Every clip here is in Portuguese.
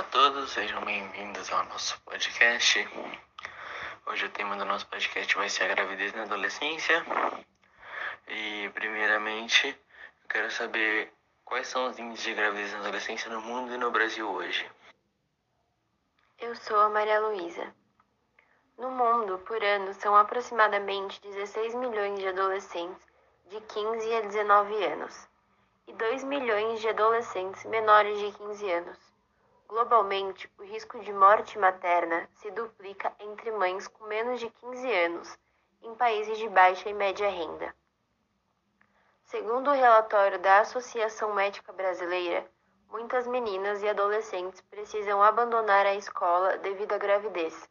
Olá a todos, sejam bem-vindos ao nosso podcast. Hoje o tema do nosso podcast vai ser a gravidez na adolescência. E, primeiramente, eu quero saber quais são os índices de gravidez na adolescência no mundo e no Brasil hoje. Eu sou a Maria Luísa. No mundo, por ano, são aproximadamente 16 milhões de adolescentes de 15 a 19 anos e 2 milhões de adolescentes menores de 15 anos. Globalmente, o risco de morte materna se duplica entre mães com menos de 15 anos em países de baixa e média renda. Segundo o relatório da Associação Médica Brasileira, muitas meninas e adolescentes precisam abandonar a escola devido à gravidez,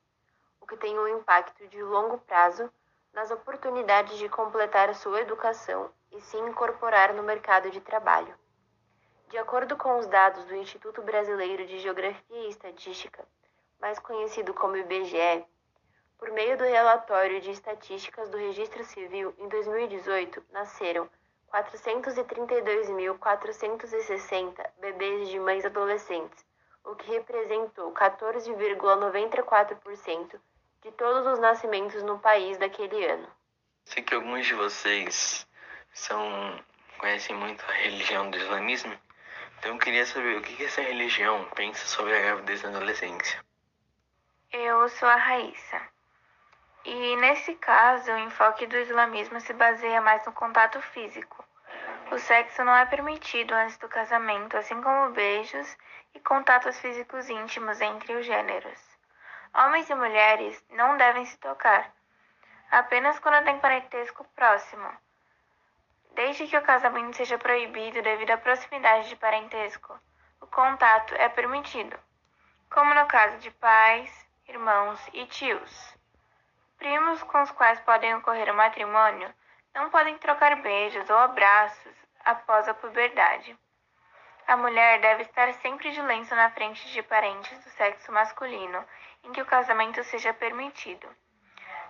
o que tem um impacto de longo prazo nas oportunidades de completar sua educação e se incorporar no mercado de trabalho. De acordo com os dados do Instituto Brasileiro de Geografia e Estatística, mais conhecido como IBGE, por meio do relatório de estatísticas do Registro Civil, em 2018 nasceram 432.460 bebês de mães adolescentes, o que representou 14,94% de todos os nascimentos no país daquele ano. Sei que alguns de vocês são conhecem muito a religião do islamismo então eu queria saber o que essa religião pensa sobre a gravidez na adolescência. Eu sou a Raíssa. E nesse caso, o enfoque do islamismo se baseia mais no contato físico. O sexo não é permitido antes do casamento, assim como beijos e contatos físicos íntimos entre os gêneros. Homens e mulheres não devem se tocar, apenas quando tem parentesco próximo Desde que o casamento seja proibido devido à proximidade de parentesco, o contato é permitido, como no caso de pais, irmãos e tios. Primos com os quais podem ocorrer o matrimônio não podem trocar beijos ou abraços após a puberdade. A mulher deve estar sempre de lenço na frente de parentes do sexo masculino em que o casamento seja permitido.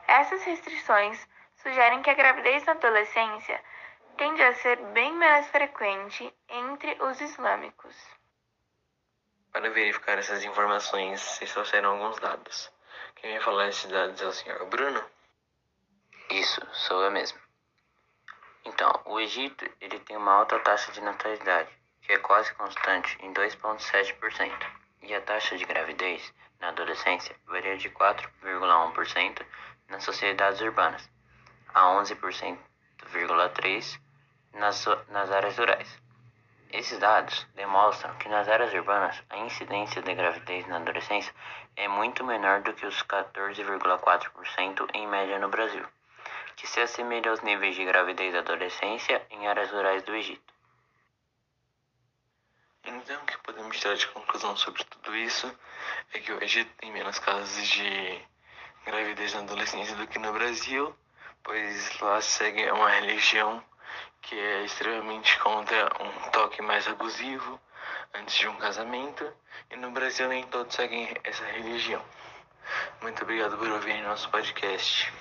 Essas restrições sugerem que a gravidez na adolescência tende a ser bem mais frequente entre os islâmicos. Para verificar essas informações, vocês trouxeram alguns dados. Quem vai falar esses dados é o senhor Bruno? Isso, sou eu mesmo. Então, o Egito ele tem uma alta taxa de natalidade, que é quase constante em 2,7%, e a taxa de gravidez na adolescência varia de 4,1% nas sociedades urbanas a 11,3% nas, nas áreas rurais. Esses dados demonstram que nas áreas urbanas a incidência de gravidez na adolescência é muito menor do que os 14,4% em média no Brasil, que se assemelha aos níveis de gravidez da adolescência em áreas rurais do Egito. Então, o que podemos tirar de conclusão sobre tudo isso é que o Egito tem menos casos de gravidez na adolescência do que no Brasil, pois lá segue uma religião que é extremamente contra um toque mais abusivo antes de um casamento, e no Brasil nem todos seguem essa religião. Muito obrigado por ouvir nosso podcast.